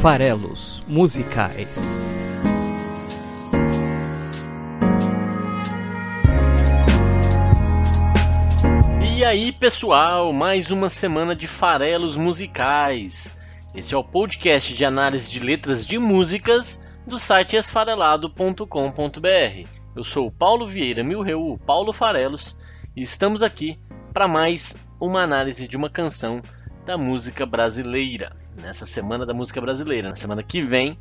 Farelos Musicais. E aí, pessoal, mais uma semana de farelos musicais. Esse é o podcast de análise de letras de músicas do site esfarelado.com.br. Eu sou o Paulo Vieira Milreu, o Paulo Farelos, e estamos aqui para mais uma análise de uma canção da música brasileira. Nessa semana da música brasileira, na semana que vem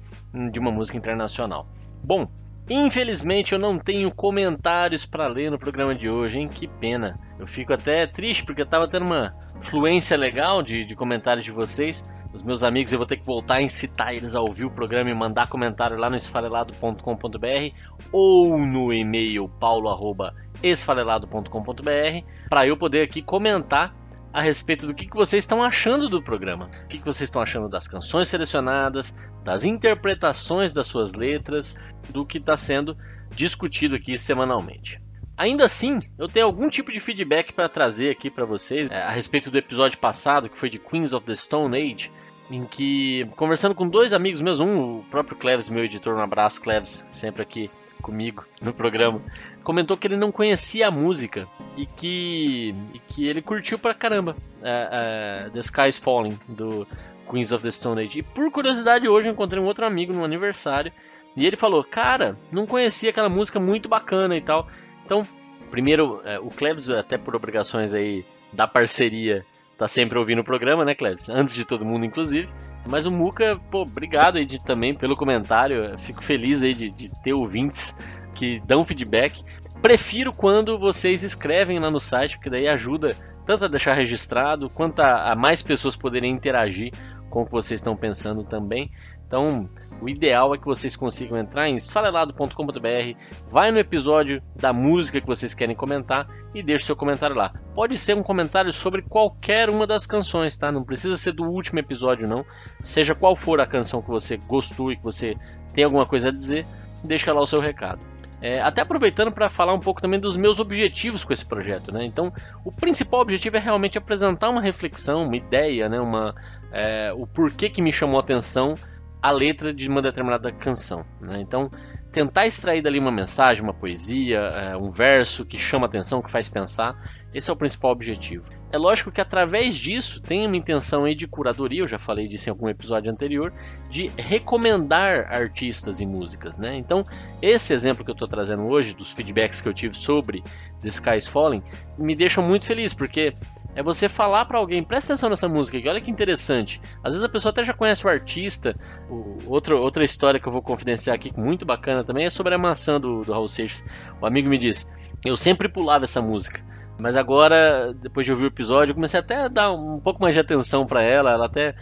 de uma música internacional. Bom, Infelizmente eu não tenho comentários para ler no programa de hoje, hein? Que pena. Eu fico até triste porque eu tava tendo uma fluência legal de, de comentários de vocês. Os meus amigos, eu vou ter que voltar a incitar eles a ouvir o programa e mandar comentário lá no esfarelado.com.br ou no e-mail paulo.esfarelado.com.br para eu poder aqui comentar a respeito do que, que vocês estão achando do programa. O que, que vocês estão achando das canções selecionadas, das interpretações das suas letras, do que está sendo discutido aqui semanalmente. Ainda assim, eu tenho algum tipo de feedback para trazer aqui para vocês é, a respeito do episódio passado, que foi de Queens of the Stone Age, em que, conversando com dois amigos meus, um, o próprio Cleves, meu editor, um abraço, Cleves, sempre aqui comigo no programa, comentou que ele não conhecia a música e que, e que ele curtiu pra caramba uh, uh, The Sky is Falling, do Queens of the Stone Age. E por curiosidade, hoje eu encontrei um outro amigo no aniversário e ele falou: Cara, não conhecia aquela música muito bacana e tal. Então, primeiro, uh, o Cleves, até por obrigações aí da parceria, tá sempre ouvindo o programa, né, Cleves? Antes de todo mundo, inclusive. Mas o Muca, pô, obrigado aí de, também pelo comentário. Fico feliz aí de, de ter ouvintes que dão feedback. Prefiro quando vocês escrevem lá no site, porque daí ajuda tanto a deixar registrado quanto a, a mais pessoas poderem interagir com o que vocês estão pensando também. Então, o ideal é que vocês consigam entrar em esfarelado.com.br, vai no episódio da música que vocês querem comentar e deixe seu comentário lá. Pode ser um comentário sobre qualquer uma das canções, tá? Não precisa ser do último episódio não. Seja qual for a canção que você gostou e que você tem alguma coisa a dizer, deixa lá o seu recado. É, até aproveitando para falar um pouco também dos meus objetivos com esse projeto, né? Então, o principal objetivo é realmente apresentar uma reflexão, uma ideia, né? Uma, é, o porquê que me chamou a atenção a letra de uma determinada canção. Né? Então, tentar extrair dali uma mensagem, uma poesia, é, um verso que chama atenção, que faz pensar, esse é o principal objetivo. É lógico que através disso tem uma intenção aí de curadoria, eu já falei disso em algum episódio anterior, de recomendar artistas e músicas, né? Então, esse exemplo que eu estou trazendo hoje, dos feedbacks que eu tive sobre The Sky is Falling, me deixa muito feliz, porque é você falar para alguém, presta atenção nessa música aqui, olha que interessante. Às vezes a pessoa até já conhece o artista. O, outra, outra história que eu vou confidenciar aqui, muito bacana também, é sobre a maçã do, do Raul Seixas. O amigo me disse, eu sempre pulava essa música. Mas agora, depois de ouvir o episódio, eu comecei até a dar um pouco mais de atenção para ela. Ela até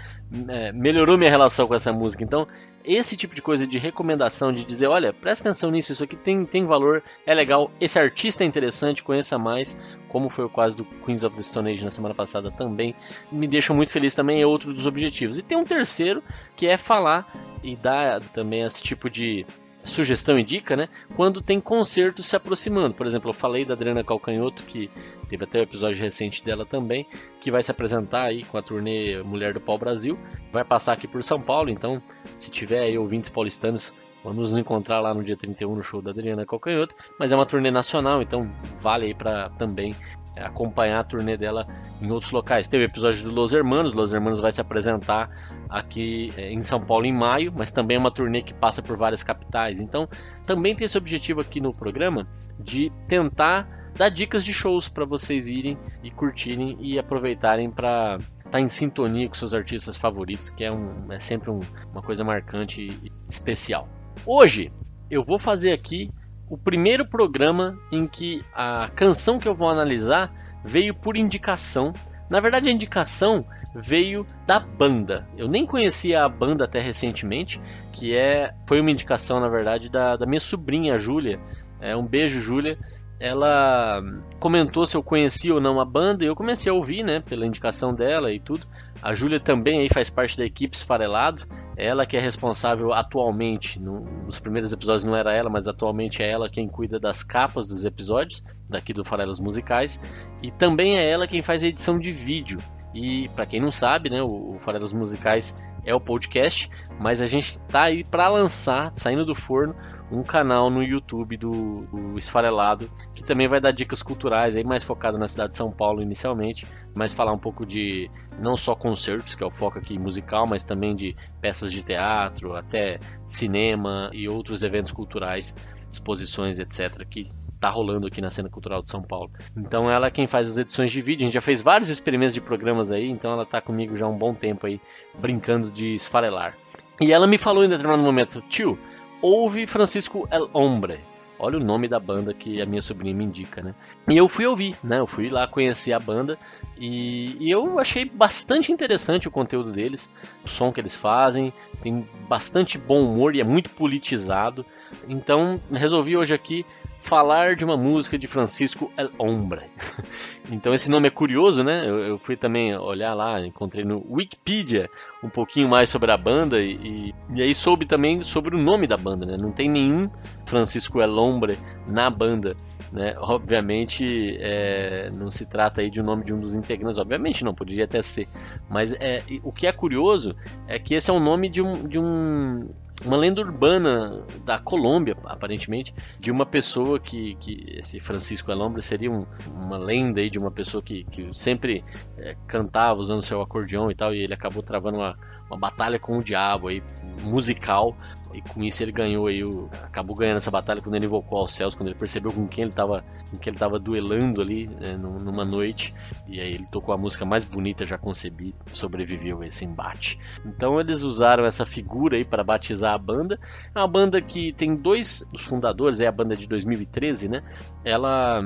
é, melhorou minha relação com essa música. Então, esse tipo de coisa de recomendação, de dizer, olha, presta atenção nisso, isso aqui tem, tem valor, é legal, esse artista é interessante, conheça mais, como foi o caso do Queens of the Stone Age na semana passada também, me deixa muito feliz também, é outro dos objetivos. E tem um terceiro, que é falar e dar também esse tipo de sugestão e dica, né? Quando tem concertos se aproximando. Por exemplo, eu falei da Adriana Calcanhoto, que teve até o um episódio recente dela também, que vai se apresentar aí com a turnê Mulher do Pau Brasil. Vai passar aqui por São Paulo, então se tiver aí ouvintes paulistanos, vamos nos encontrar lá no dia 31 no show da Adriana Calcanhoto. Mas é uma turnê nacional, então vale aí para também é, acompanhar a turnê dela em outros locais. Teve o episódio do Los Hermanos, Los Hermanos vai se apresentar aqui é, em São Paulo em maio, mas também é uma turnê que passa por várias capitais. Então, também tem esse objetivo aqui no programa de tentar dar dicas de shows para vocês irem e curtirem e aproveitarem para estar tá em sintonia com seus artistas favoritos, que é, um, é sempre um, uma coisa marcante e especial. Hoje eu vou fazer aqui o primeiro programa em que a canção que eu vou analisar veio por indicação. Na verdade, a indicação veio da banda. Eu nem conhecia a banda até recentemente, que é foi uma indicação, na verdade, da, da minha sobrinha, Júlia. É, um beijo, Júlia ela comentou se eu conhecia ou não a banda e eu comecei a ouvir, né, pela indicação dela e tudo. A Júlia também aí faz parte da equipe Esfarelado, ela que é responsável atualmente, no, nos primeiros episódios não era ela, mas atualmente é ela quem cuida das capas dos episódios, daqui do Farelas Musicais, e também é ela quem faz a edição de vídeo. E para quem não sabe, né, o, o Farelas Musicais é o podcast, mas a gente tá aí para lançar, saindo do forno, um canal no YouTube do, do Esfarelado, que também vai dar dicas culturais, aí mais focado na cidade de São Paulo inicialmente, mas falar um pouco de não só concertos, que é o foco aqui musical, mas também de peças de teatro, até cinema e outros eventos culturais, exposições, etc., que tá rolando aqui na cena cultural de São Paulo. Então ela é quem faz as edições de vídeo. A gente já fez vários experimentos de programas aí, então ela tá comigo já há um bom tempo aí, brincando de esfarelar. E ela me falou em determinado momento, tio, ouve Francisco El Hombre. Olha o nome da banda que a minha sobrinha me indica, né? E eu fui ouvir, né? Eu fui lá conhecer a banda e, e, eu achei bastante interessante o conteúdo deles, o som que eles fazem, tem bastante bom humor e é muito politizado. Então resolvi hoje aqui falar de uma música de Francisco El Hombre. então esse nome é curioso, né? Eu, eu, fui também olhar lá, encontrei no Wikipedia um pouquinho mais sobre a banda e, e, aí soube também sobre o nome da banda, né? Não tem nenhum Francisco El Hombre na banda. Né? Obviamente é, não se trata aí de um nome de um dos integrantes, obviamente não, poderia até ser. Mas é, o que é curioso é que esse é o nome de um, de um uma lenda urbana da Colômbia, aparentemente, de uma pessoa que, que esse Francisco Alombre seria um, uma lenda aí de uma pessoa que, que sempre é, cantava usando seu acordeão e tal, e ele acabou travando uma, uma batalha com o diabo aí, musical, e com isso ele ganhou aí o, acabou ganhando essa batalha quando ele invocou aos céus, quando ele percebeu com quem ele estava com quem ele tava duelando ali né, numa noite, e aí ele tocou a música mais bonita já concebi, sobreviveu a esse embate. Então eles usaram essa figura aí para batizar a banda. É uma banda que tem dois os fundadores, é a banda de 2013, né? Ela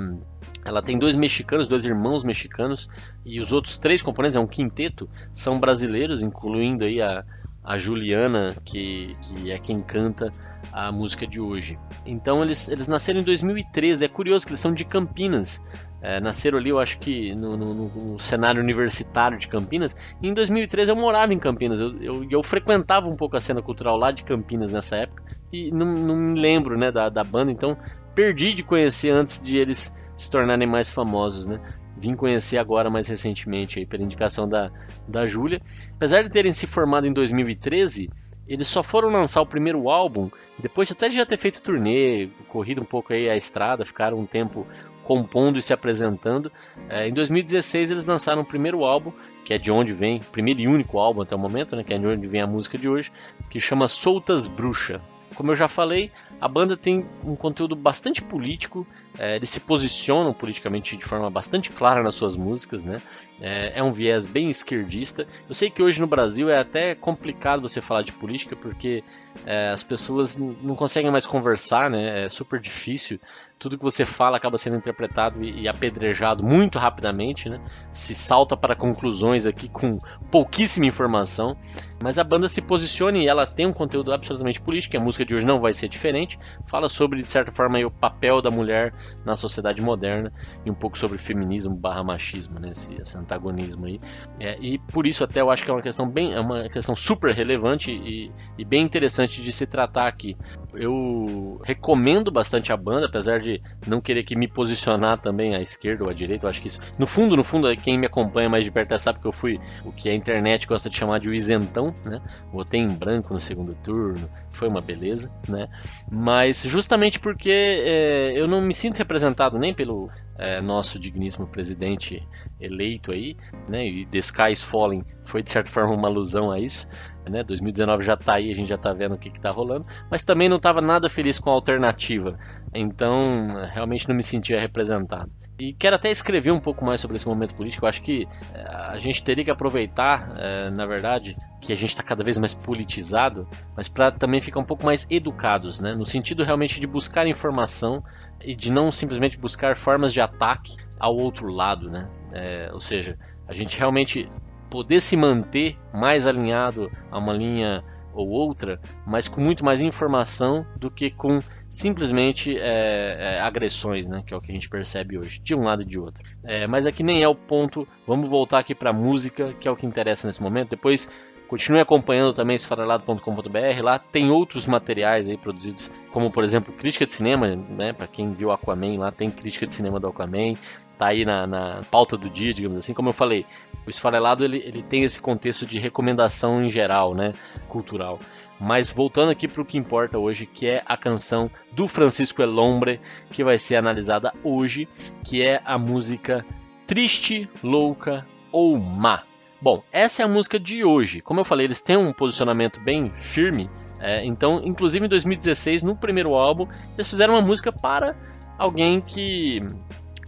ela tem dois mexicanos, dois irmãos mexicanos, e os outros três componentes, é um quinteto, são brasileiros, incluindo aí a, a Juliana, que, que é quem canta a música de hoje. Então eles, eles nasceram em 2013, é curioso que eles são de Campinas. É, nasceram ali, eu acho que no, no, no, cenário universitário de Campinas. E em 2013 eu morava em Campinas, eu, eu, eu, frequentava um pouco a cena cultural lá de Campinas nessa época. E não, não me lembro né, da, da banda, então perdi de conhecer antes de eles se tornarem mais famosos, né? Vim conhecer agora mais recentemente aí, pela indicação da, da Júlia. Apesar de terem se formado em 2013, eles só foram lançar o primeiro álbum depois até de já ter feito turnê, corrido um pouco aí a estrada, ficaram um tempo compondo e se apresentando. É, em 2016 eles lançaram o primeiro álbum, que é de onde vem, primeiro e único álbum até o momento, né, que é de onde vem a música de hoje, que chama Soltas Bruxa. Como eu já falei, a banda tem um conteúdo bastante político, é, eles se posicionam politicamente de forma bastante clara nas suas músicas, né? É, é, um viés bem esquerdista. Eu sei que hoje no Brasil é até complicado você falar de política porque é, as pessoas não conseguem mais conversar, né? É super difícil. Tudo que você fala acaba sendo interpretado e, e apedrejado muito rapidamente, né? Se salta para conclusões aqui com pouquíssima informação. Mas a banda se posiciona e ela tem um conteúdo absolutamente político. A música de hoje não vai ser diferente. Fala sobre, de certa forma, o papel da mulher na sociedade moderna e um pouco sobre feminismo barra machismo, né? Esse, esse antagonismo aí. É, e por isso até eu acho que é uma questão bem, é uma questão super relevante e, e bem interessante de se tratar aqui. Eu recomendo bastante a banda, apesar de não querer que me posicionar também à esquerda ou à direita. Eu acho que isso, no fundo, no fundo, quem me acompanha mais de perto sabe que eu fui o que a internet gosta de chamar de o isentão, né? Votei em branco no segundo turno, foi uma beleza, né? Mas justamente porque é, eu não me sinto representado nem pelo é, nosso digníssimo presidente eleito aí, né? E The Sky Falling foi de certa forma uma alusão a isso, né? 2019 já tá aí, a gente já tá vendo o que, que tá rolando, mas também não estava nada feliz com a alternativa, então realmente não me sentia representado. E quero até escrever um pouco mais sobre esse momento político. Eu acho que é, a gente teria que aproveitar, é, na verdade, que a gente está cada vez mais politizado, mas para também ficar um pouco mais educados, né? no sentido realmente de buscar informação e de não simplesmente buscar formas de ataque ao outro lado. Né? É, ou seja, a gente realmente poder se manter mais alinhado a uma linha ou outra, mas com muito mais informação do que com simplesmente é, é, agressões, né, que é o que a gente percebe hoje, de um lado e de outro. É, mas aqui nem é o ponto. Vamos voltar aqui para a música, que é o que interessa nesse momento. Depois Continue acompanhando também esfarelado.com.br. Lá tem outros materiais aí produzidos, como por exemplo crítica de cinema, né? Para quem viu Aquaman, lá tem crítica de cinema do Aquaman. tá aí na, na, pauta do dia, digamos assim. Como eu falei, o esfarelado ele, ele tem esse contexto de recomendação em geral, né, cultural. Mas voltando aqui para o que importa hoje, que é a canção do Francisco Elombre, que vai ser analisada hoje, que é a música Triste, Louca ou Má. Bom, essa é a música de hoje. Como eu falei, eles têm um posicionamento bem firme. É, então, inclusive em 2016, no primeiro álbum, eles fizeram uma música para alguém que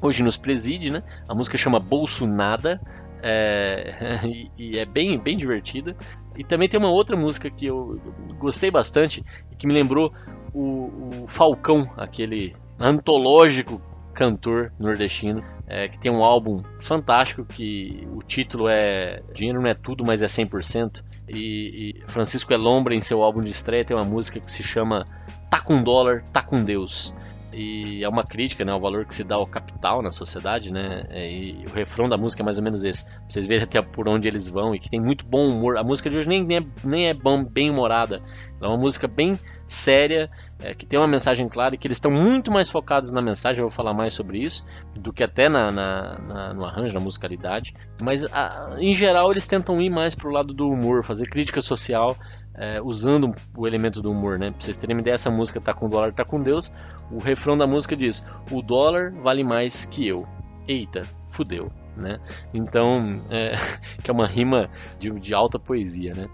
hoje nos preside, né? A música chama Bolso Nada. É, e, é bem, bem divertida. E também tem uma outra música que eu gostei bastante e que me lembrou o, o Falcão, aquele antológico cantor nordestino, é, que tem um álbum fantástico que o título é Dinheiro não é tudo, mas é 100%. E, e Francisco Elombre, em seu álbum de estreia, tem uma música que se chama Tá com dólar, tá com Deus e é uma crítica né, ao valor que se dá ao capital na sociedade, né? É, e o refrão da música é mais ou menos esse. Pra vocês verem até por onde eles vão e que tem muito bom humor. A música de hoje nem, nem é, nem é bom, bem humorada. É uma música bem séria, é, que tem uma mensagem clara e que eles estão muito mais focados na mensagem. Eu vou falar mais sobre isso do que até na, na, na no arranjo, na musicalidade. Mas a, em geral eles tentam ir mais pro lado do humor, fazer crítica social é, usando o elemento do humor, né? Pra vocês terem uma ideia, essa música tá com dólar, tá com Deus. O refrão da música diz: O dólar vale mais que eu. Eita, fudeu. Né? Então, é, que é uma rima de, de alta poesia, né?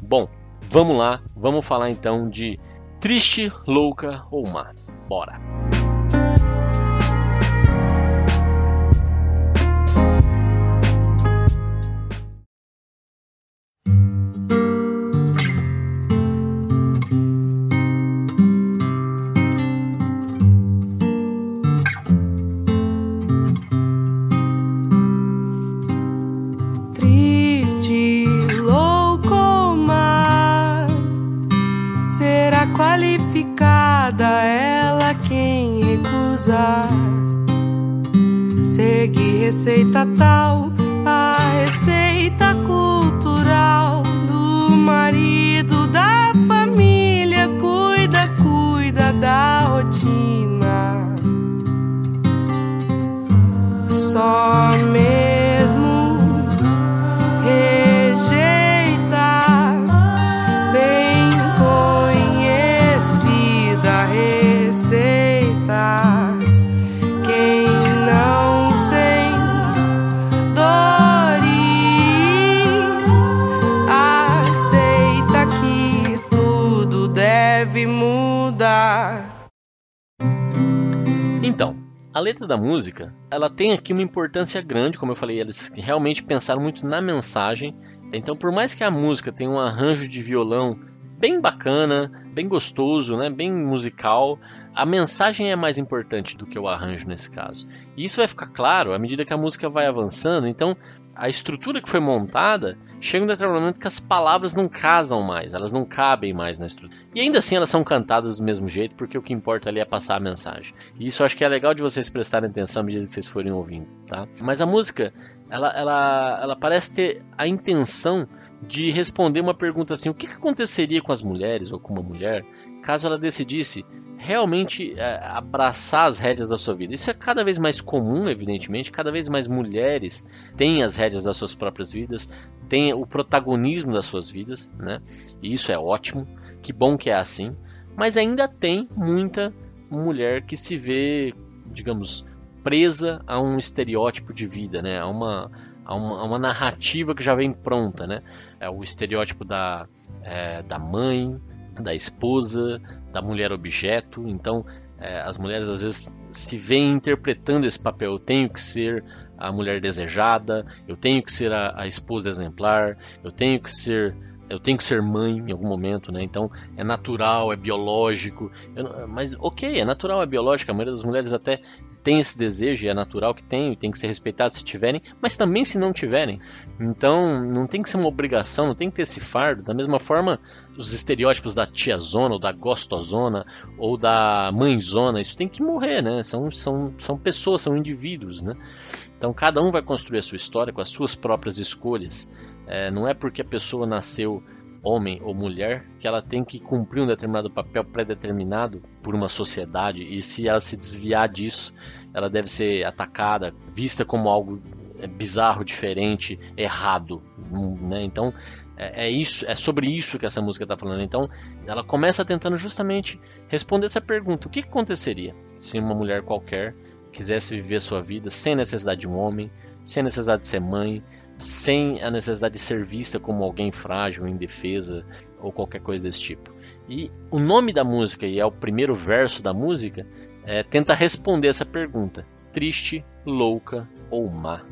Bom, vamos lá, vamos falar então de triste, louca ou má. Bora! Só letra da música, ela tem aqui uma importância grande, como eu falei, eles realmente pensaram muito na mensagem. Então, por mais que a música tenha um arranjo de violão bem bacana, bem gostoso, né, bem musical, a mensagem é mais importante do que o arranjo nesse caso. E isso vai ficar claro à medida que a música vai avançando. Então, a estrutura que foi montada chega um determinado momento que as palavras não casam mais, elas não cabem mais na estrutura. E ainda assim elas são cantadas do mesmo jeito, porque o que importa ali é passar a mensagem. E isso eu acho que é legal de vocês prestarem atenção à medida que vocês forem ouvindo, tá? Mas a música, ela, ela, ela parece ter a intenção de responder uma pergunta assim: o que, que aconteceria com as mulheres ou com uma mulher caso ela decidisse realmente é, abraçar as rédeas da sua vida. Isso é cada vez mais comum, evidentemente, cada vez mais mulheres têm as rédeas das suas próprias vidas, têm o protagonismo das suas vidas, né? E isso é ótimo, que bom que é assim, mas ainda tem muita mulher que se vê, digamos, presa a um estereótipo de vida, né? A uma, a uma, a uma narrativa que já vem pronta, né? É o estereótipo da, é, da mãe, da esposa, da mulher objeto. Então, é, as mulheres às vezes se veem interpretando esse papel. Eu tenho que ser a mulher desejada, eu tenho que ser a, a esposa exemplar, eu tenho que ser eu tenho que ser mãe em algum momento, né? Então é natural, é biológico. Eu, mas ok, é natural, é biológico. A maioria das mulheres até tem esse desejo e é natural que e tem que ser respeitado se tiverem, mas também se não tiverem. Então, não tem que ser uma obrigação, não tem que ter esse fardo. Da mesma forma, os estereótipos da tiazona, ou da gostosona, ou da mãezona, isso tem que morrer, né? São, são, são pessoas, são indivíduos, né? Então, cada um vai construir a sua história com as suas próprias escolhas. É, não é porque a pessoa nasceu homem ou mulher, que ela tem que cumprir um determinado papel pré-determinado por uma sociedade e se ela se desviar disso, ela deve ser atacada, vista como algo é, bizarro, diferente, errado, né? Então é, é, isso, é sobre isso que essa música está falando. Então ela começa tentando justamente responder essa pergunta: o que aconteceria se uma mulher qualquer quisesse viver sua vida sem necessidade de um homem, sem necessidade de ser mãe, sem a necessidade de ser vista como alguém frágil, indefesa ou qualquer coisa desse tipo. E o nome da música, e é o primeiro verso da música, é, tenta responder essa pergunta: triste, louca ou má.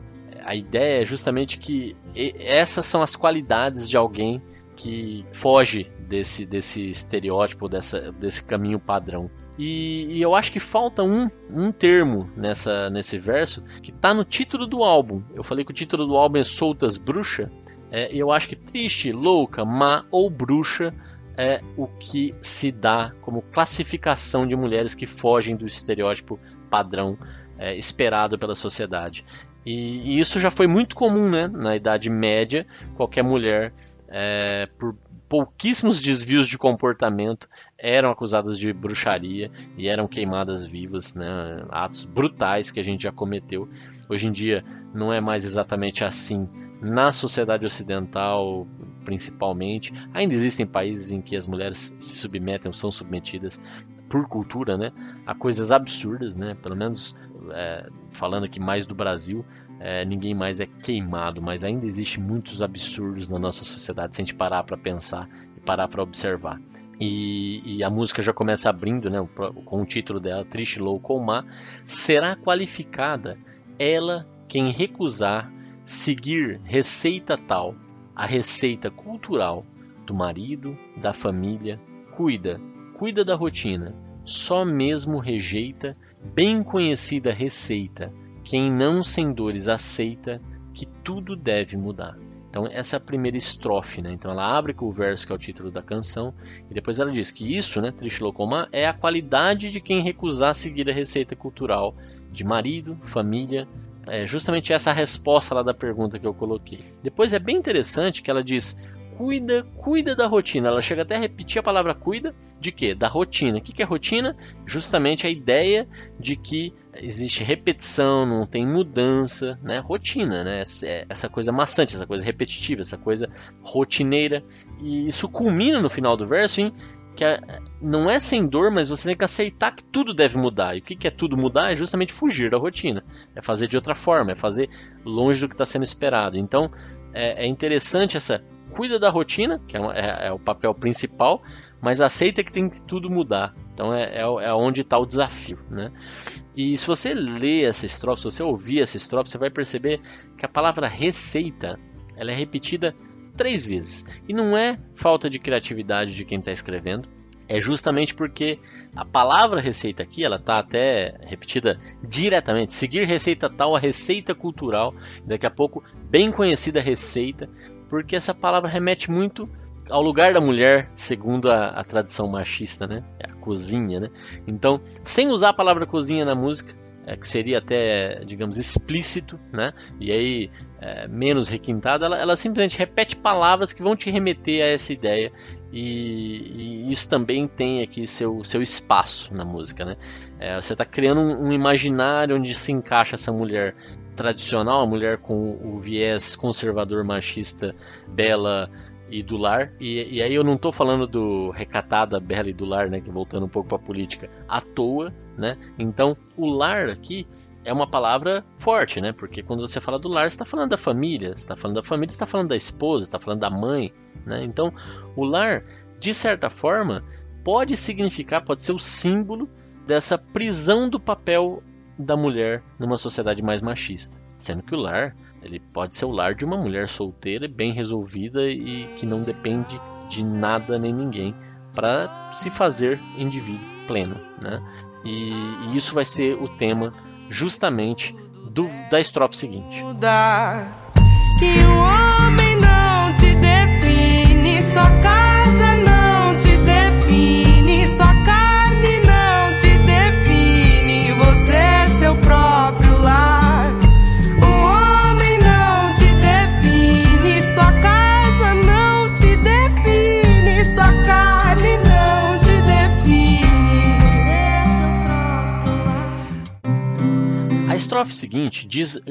A ideia é justamente que essas são as qualidades de alguém que foge desse, desse estereótipo, dessa, desse caminho padrão. E, e, eu acho que falta um, um termo nessa, nesse verso que está no título do álbum. Eu falei que o título do álbum é Soltas Bruxa. É, eu acho que triste, louca, má ou bruxa é o que se dá como classificação de mulheres que fogem do estereótipo padrão é, esperado pela sociedade. E, e, isso já foi muito comum né, na Idade Média. Qualquer mulher, é, por pouquíssimos desvios de comportamento eram acusadas de bruxaria e eram queimadas vivas, né? atos brutais que a gente já cometeu. Hoje em dia não é mais exatamente assim na sociedade ocidental, principalmente. Ainda existem países em que as mulheres se submetem são submetidas por cultura, né, a coisas absurdas, né? Pelo menos é, falando aqui mais do Brasil, é, ninguém mais é queimado, mas ainda existe muitos absurdos na nossa sociedade se a gente parar para pensar e parar para observar. E, e, a música já começa abrindo, né, com o título dela, Triste, Louco ou Má, será qualificada ela quem recusar seguir receita tal, a receita cultural do marido, da família, cuida, cuida da rotina, só mesmo rejeita bem conhecida receita quem não sem dores aceita que tudo deve mudar. Então essa é a primeira estrofe, né? Então ela abre com o verso que é o título da canção e depois ela diz que isso, né, Triste Locomã, é a qualidade de quem recusar seguir a receita cultural de marido, família, é justamente essa resposta lá da pergunta que eu coloquei. Depois é bem interessante que ela diz cuida, cuida da rotina. Ela chega até a repetir a palavra cuida de quê? Da rotina. O que é rotina? Justamente a ideia de que existe repetição, não tem mudança, né? Rotina, né? Essa coisa maçante, essa coisa repetitiva, essa coisa rotineira. E isso culmina no final do verso em que não é sem dor, mas você tem que aceitar que tudo deve mudar. E o que é tudo mudar? É justamente fugir da rotina. É fazer de outra forma, é fazer longe do que está sendo esperado. Então é, é interessante essa cuida da rotina, que é, é, é o papel principal, mas aceita que tem que tudo mudar. Então é, é, é onde está o desafio. Né? E se você ler essa estrofe, se você ouvir essa estrofe, você vai perceber que a palavra receita ela é repetida três vezes. E não é falta de criatividade de quem está escrevendo, é justamente porque a palavra receita aqui, ela está até repetida diretamente. Seguir receita tal, a receita cultural, daqui a pouco bem conhecida receita, porque essa palavra remete muito ao lugar da mulher, segundo a, a tradição machista, né? É a cozinha, né? Então, sem usar a palavra cozinha na música, é, que seria até, digamos, explícito, né? E aí é, menos requintada, ela, ela, simplesmente repete palavras que vão te remeter a essa ideia e, e isso também tem aqui seu, seu espaço na música, né? É, você está criando um, um, imaginário onde se encaixa essa mulher tradicional, a mulher com o viés conservador machista, bela e do lar. E, e aí eu não estou falando do recatada, bela e do lar, né? Que voltando um pouco para a política, à toa, né? Então o lar aqui é uma palavra forte, né? Porque quando você fala do lar, está falando da família, está falando da família, está falando da esposa, está falando da mãe, né? Então, o lar, de certa forma, pode significar, pode ser o símbolo dessa prisão do papel da mulher numa sociedade mais machista, sendo que o lar ele pode ser o lar de uma mulher solteira, bem resolvida e que não depende de nada nem ninguém para se fazer indivíduo pleno, né? E, e isso vai ser o tema justamente do, da estrofe seguinte. Que o homem não te define, só estrofe seguinte diz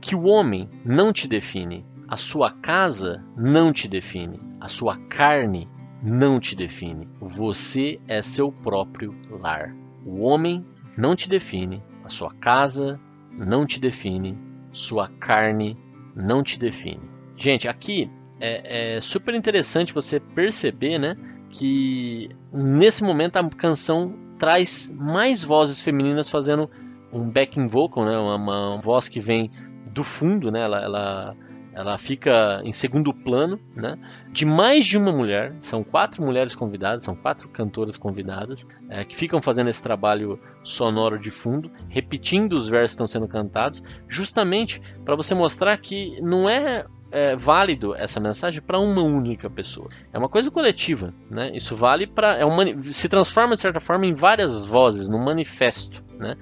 que o homem não te define, a sua casa não te define, a sua carne não te define. Você é seu próprio lar. O homem não te define, a sua casa não te define, sua carne não te define. Gente, aqui é, é super interessante você perceber, né, que nesse momento a canção traz mais vozes femininas fazendo um backing vocal, né, uma, uma voz que vem do fundo, né, ela, ela ela fica em segundo plano, né? De mais de uma mulher, são quatro mulheres convidadas, são quatro cantoras convidadas é, que ficam fazendo esse trabalho sonoro de fundo, repetindo os versos que estão sendo cantados, justamente para você mostrar que não é, é válido essa mensagem para uma única pessoa. É uma coisa coletiva, né? Isso vale para é um, se transforma de certa forma em várias vozes, num manifesto, né?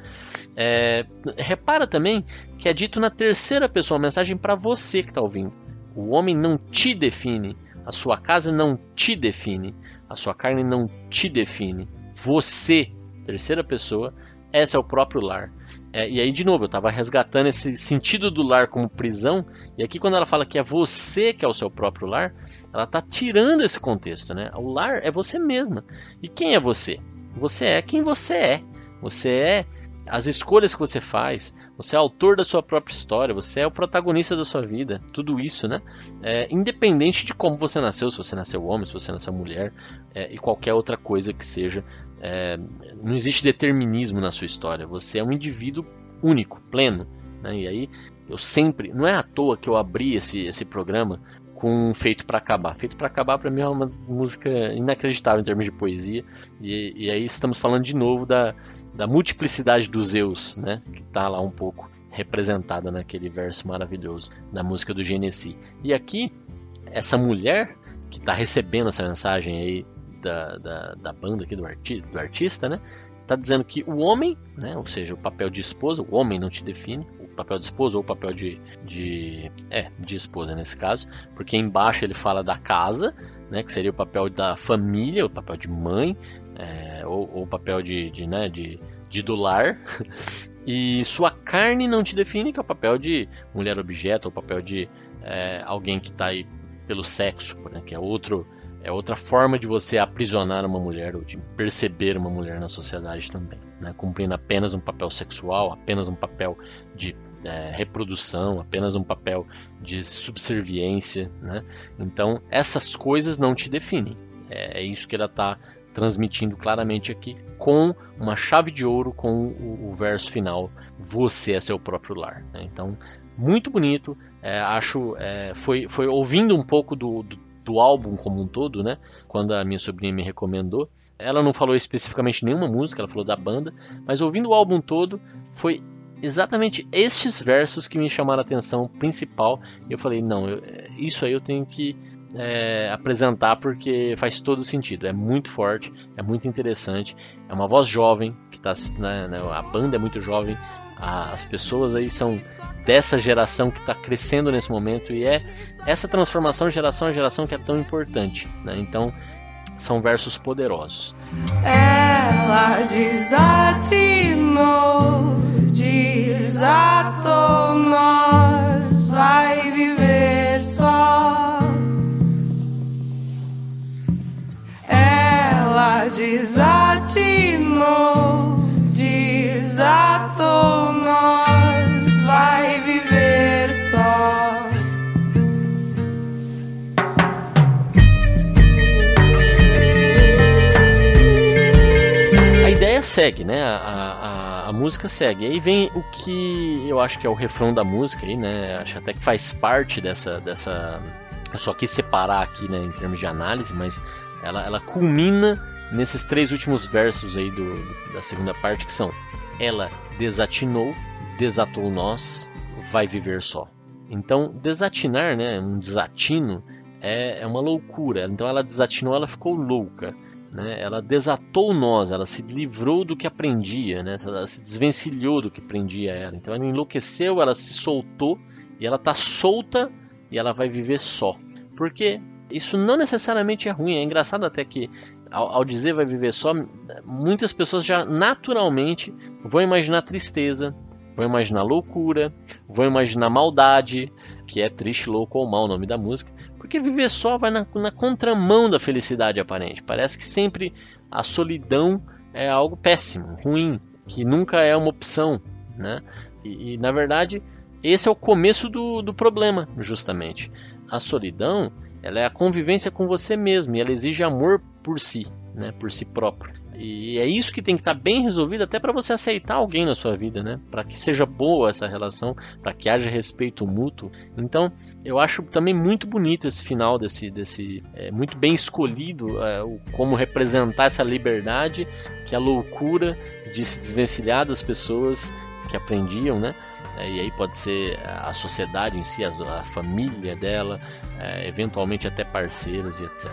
É, repara também que é dito na terceira pessoa, a mensagem para você que está ouvindo. O homem não te define, a sua casa não te define, a sua carne não te define. Você, terceira pessoa, esse é o próprio lar. É, e aí, de novo, eu estava resgatando esse sentido do lar como prisão, e aqui, quando ela fala que é você que é o seu próprio lar, ela está tirando esse contexto. Né? O lar é você mesma. E quem é você? Você é quem você é. Você é as escolhas que você faz, você é autor da sua própria história, você é o protagonista da sua vida, tudo isso, né? É, independente de como você nasceu, se você nasceu homem, se você nasceu mulher é, e qualquer outra coisa que seja, é, não existe determinismo na sua história. Você é um indivíduo único, pleno, né? E aí eu sempre, não é à toa que eu abri esse, esse programa com Feito para Acabar. Feito para Acabar para mim é uma música inacreditável em termos de poesia. E, e aí estamos falando de novo da, da multiplicidade dos Zeus, né? Que está lá um pouco representada naquele verso maravilhoso da música do Genesi. E aqui, essa mulher que está recebendo essa mensagem aí da, da, da banda aqui do, arti do artista, né? Está dizendo que o homem, né, ou seja, o papel de esposa, o homem não te define, papel de esposa ou papel de, de, é, de esposa nesse caso, porque embaixo ele fala da casa, né, que seria o papel da família, o papel de mãe, é, ou, o papel de, de, né, de, de do lar. E sua carne não te define, que é o papel de mulher objeto, ou o papel de é, alguém que está aí pelo sexo, né, que é outro é outra forma de você aprisionar uma mulher ou de perceber uma mulher na sociedade também, né? cumprindo apenas um papel sexual, apenas um papel de é, reprodução, apenas um papel de subserviência. Né? Então, essas coisas não te definem. É, é isso que ela está transmitindo claramente aqui, com uma chave de ouro, com o, o verso final: Você é seu próprio lar. Né? Então, muito bonito. É, acho é, foi, foi ouvindo um pouco do, do, do, álbum como um todo, né? Quando a minha sobrinha me recomendou. Ela não falou especificamente nenhuma música, ela falou da banda, mas ouvindo o álbum todo, foi exatamente estes versos que me chamaram a atenção principal. E eu falei, não, eu, isso aí eu tenho que é, apresentar porque faz todo sentido. É muito forte, é muito interessante. É uma voz jovem que está, né, né, a banda é muito jovem, a, as pessoas aí são dessa geração que está crescendo nesse momento e é essa transformação geração a geração que é tão importante. Né? Então são versos poderosos. Ela desatinou, desatou nós, vai viver só. Ela desatinou, desatou nós, vai viver só. A ideia segue, né? Música segue. Aí vem o que eu acho que é o refrão da música aí, né? Acho até que faz parte dessa. dessa... Eu só quis separar aqui, né, em termos de análise, mas ela, ela culmina nesses três últimos versos aí do, da segunda parte, que são Ela desatinou, desatou nós, vai viver só. Então, desatinar, né, um desatino, é, é uma loucura. Então, ela desatinou, ela ficou louca. Né? Ela desatou nós, ela se livrou do que aprendia, né? ela se desvencilhou do que prendia ela. Então, ela enlouqueceu, ela se soltou e ela está solta e ela vai viver só. Porque isso não necessariamente é ruim. É engraçado até que, ao, ao, dizer vai viver só, muitas pessoas já naturalmente vão imaginar tristeza, vão imaginar loucura, vão imaginar maldade, que é triste, louco ou mal o nome da música, porque viver só vai na, na contramão da felicidade aparente. Parece que sempre a solidão é algo péssimo, ruim, que nunca é uma opção, né? E, e na verdade esse é o começo do, do problema, justamente. A solidão ela é a convivência com você mesmo e ela exige amor por si, né, por si próprio. E é isso que tem que estar bem resolvido até para você aceitar alguém na sua vida, né? Para que seja boa essa relação, para que haja respeito mútuo. Então, eu acho também muito bonito esse final desse, desse é, muito bem escolhido é, o, como representar essa liberdade, que é a loucura de se desvencilhar das pessoas que aprendiam, né? É, e aí pode ser a sociedade em si, a, a família dela, é, eventualmente até parceiros e etc.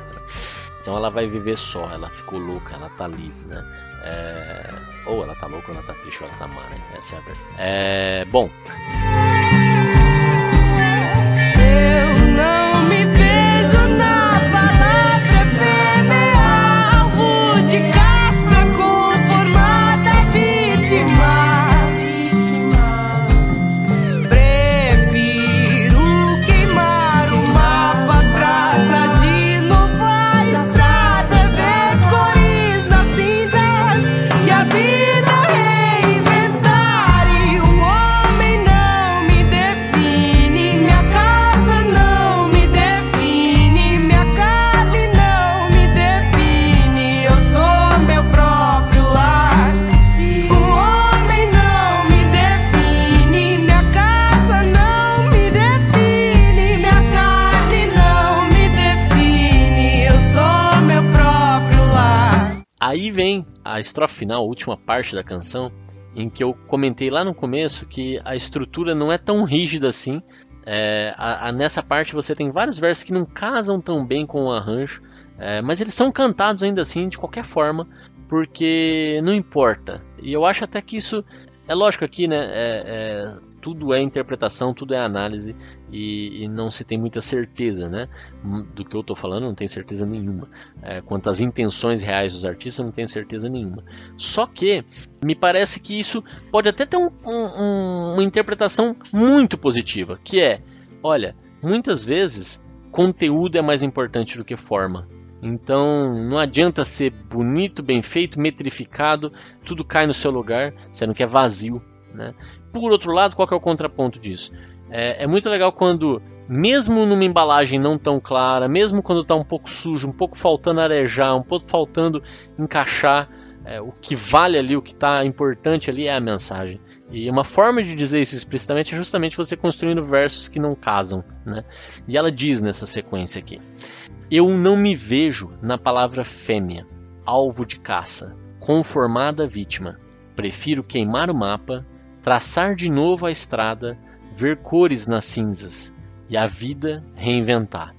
Então ela vai viver só, ela ficou louca, ela tá livre, né? É... Ou ela tá louca, ou ela tá triste, ou ela tá má, né? Essa é a verdade. É... Bom. Final, a última parte da canção, em que eu comentei lá no começo que a estrutura não é tão rígida assim. É, a- a- nessa parte você tem vários versos que não casam tão bem com o arranjo, é, mas eles são cantados ainda assim de qualquer forma, porque não importa. E eu acho até que isso é lógico aqui, né? é- é, tudo é interpretação, tudo é análise e, e não se tem muita certeza, né? Do que eu estou falando, não tenho certeza nenhuma. É, quanto às intenções reais dos artistas, não tenho certeza nenhuma. Só que me parece que isso pode até ter um- um- uma interpretação muito positiva, que é, olha, muitas vezes conteúdo é mais importante do que forma. Então não adianta ser bonito, bem feito, metrificado, tudo cai no seu lugar, sendo que é vazio. Né? Por outro lado, qual é o contraponto disso? É, é muito legal quando, mesmo numa embalagem não tão clara, mesmo quando está um pouco sujo, um pouco faltando arejar, um pouco faltando encaixar, é, o que vale ali, o que está importante ali é a mensagem. E uma forma de dizer isso explicitamente é justamente você construindo versos que não casam. Né? E ela diz nessa sequência aqui: Eu não me vejo na palavra fêmea, alvo de caça, conformada vítima. Prefiro queimar o mapa, traçar de novo a estrada, ver cores nas cinzas e a vida reinventar.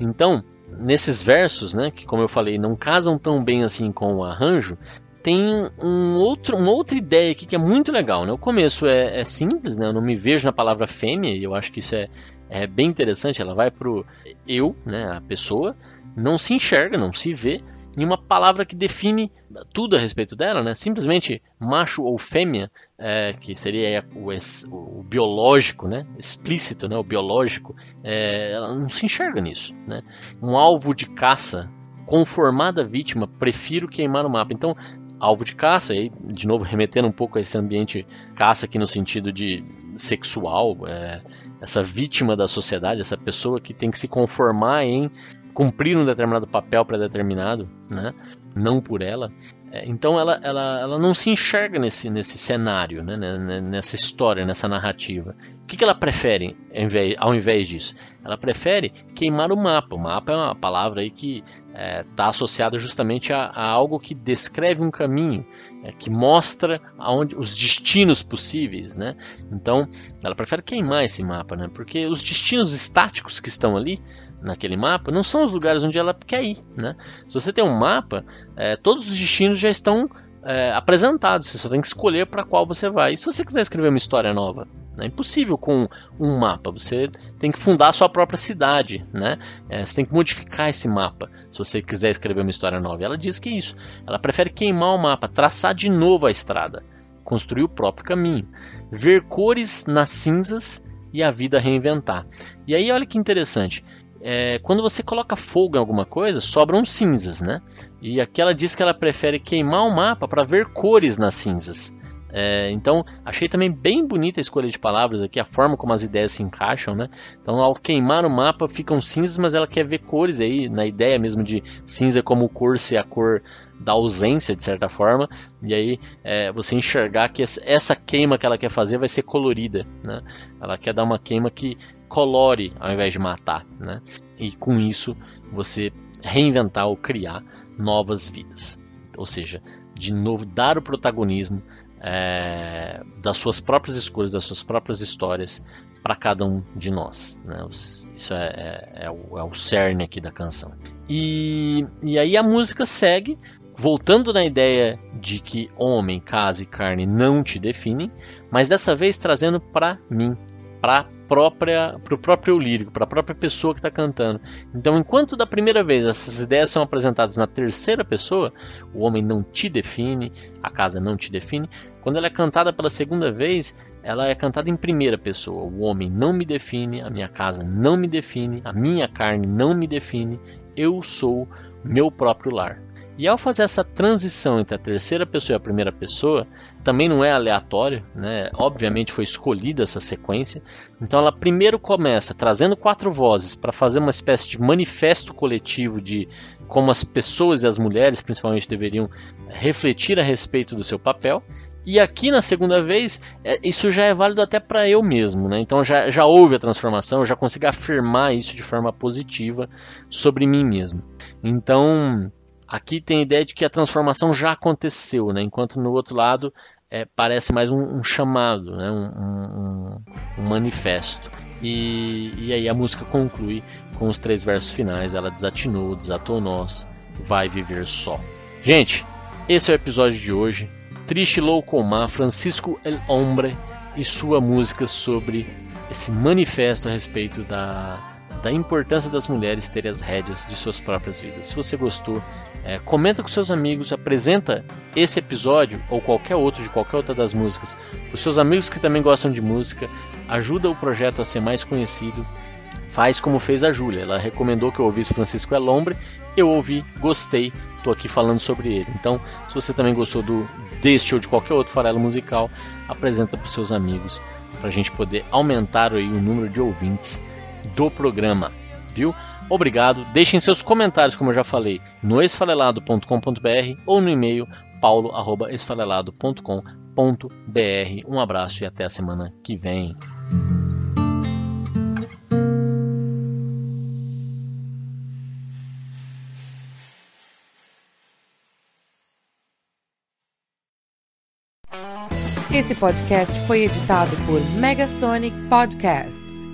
Então, nesses versos, né, que como eu falei, não casam tão bem assim com o arranjo, tem um outro, uma outra ideia aqui que é muito legal. Né? O começo é, é simples, né? eu não me vejo na palavra fêmea, e eu acho que isso é, é bem interessante. Ela vai pro eu, né, a pessoa, não se enxerga, não se vê, em uma palavra que define tudo a respeito dela, né? simplesmente macho ou fêmea, é, que seria o, o biológico, né? explícito, né? o biológico, é, ela não se enxerga nisso. Né? Um alvo de caça, conformada vítima, prefiro queimar o mapa. Então, alvo de caça, aí, de novo remetendo um pouco a esse ambiente caça aqui no sentido de sexual, é, essa vítima da sociedade, essa pessoa que tem que se conformar em cumprir um determinado papel pré-determinado, né? não por ela. É, Então ela, ela, ela não se enxerga nesse, nesse cenário, né? nessa história, nessa narrativa. O que, que ela prefere ao invés, disso? Ela prefere queimar o mapa. O mapa é uma palavra aí que está associada justamente a, a algo que descreve um caminho, é, que mostra aonde os destinos possíveis, né? Então ela prefere queimar esse mapa, né? Porque os destinos estáticos que estão ali naquele mapa não são os lugares onde ela quer ir, né? Se você tem um mapa, é, todos os destinos já estão é, apresentados. Você só tem que escolher para qual você vai. E se você quiser escrever uma história nova, é impossível com um mapa. Você tem que fundar a sua própria cidade, né? É, você tem que modificar esse mapa se você quiser escrever uma história nova. Ela diz que é isso. Ela prefere queimar o mapa, traçar de novo a estrada. construir o próprio caminho, ver cores nas cinzas e a vida reinventar. E aí olha que interessante, é, quando você coloca fogo em alguma coisa, sobram cinzas, né? E aqui ela diz que ela prefere queimar o mapa para ver cores nas cinzas. É, então, achei também bem bonita a escolha de palavras aqui, a forma como as ideias se encaixam, né? Então, ao queimar o mapa, ficam cinzas, mas ela quer ver cores aí, na ideia mesmo de cinza como cor ser a cor da ausência, de certa forma, e aí é, você enxergar que essa queima que ela quer fazer vai ser colorida, né? Ela quer dar uma queima que colore ao invés de matar, né? E com isso você reinventar ou criar novas vidas, ou seja, de novo dar o protagonismo é, das suas próprias escolhas, das suas próprias histórias para cada um de nós. Né? Isso é, é, é, o, é, o, cerne aqui da canção. E, e aí a música segue, voltando na ideia de que homem, casa e carne não te definem, mas dessa vez trazendo para mim, para própria para o próprio lírico, para a própria pessoa que está cantando. Então, enquanto da primeira vez essas ideias são apresentadas na terceira pessoa, o homem não te define, a casa não te define. Quando ela é cantada pela segunda vez, ela é cantada em primeira pessoa. O homem não me define, a minha casa não me define, a minha carne não me define. Eu sou meu próprio lar. E ao fazer essa transição entre a terceira pessoa e a primeira pessoa, também não é aleatório, né? Obviamente foi escolhida essa sequência. Então ela primeiro começa trazendo quatro vozes para fazer uma espécie de manifesto coletivo de como as pessoas e as mulheres, principalmente, deveriam refletir a respeito do seu papel. E aqui na segunda vez, é, isso já é válido até para eu mesmo, né? Então já, já houve a transformação, eu já consigo afirmar isso de forma positiva sobre mim mesmo. Então, Aqui tem a ideia de que a transformação já aconteceu, né? enquanto no outro lado é, parece mais um, um chamado, né? um, um, um manifesto. E, e, aí a música conclui com os três versos finais: Ela desatinou, desatou nós, vai viver só. Gente, esse é o episódio de hoje. Triste Loucomar, Francisco El Hombre e sua música sobre esse manifesto a respeito da da importância das mulheres terem as rédeas de suas próprias vidas. Se você gostou, é, comenta com seus amigos, apresenta esse episódio ou qualquer outro de qualquer outra das músicas os seus amigos que também gostam de música, ajuda o projeto a ser mais conhecido. Faz como fez a Júlia, ela recomendou que eu ouvisse Francisco Elombre, eu ouvi, gostei, estou aqui falando sobre ele. Então, se você também gostou do deste ou de qualquer outro farelo musical, apresenta para os seus amigos para a gente poder aumentar aí o número de ouvintes do programa, viu? Obrigado. Deixem seus comentários, como eu já falei, no esfarelado.com.br ou no e-mail paulo@esfarelado.com.br. Um abraço e até a semana que vem. Esse podcast foi editado por Megasonic Podcasts.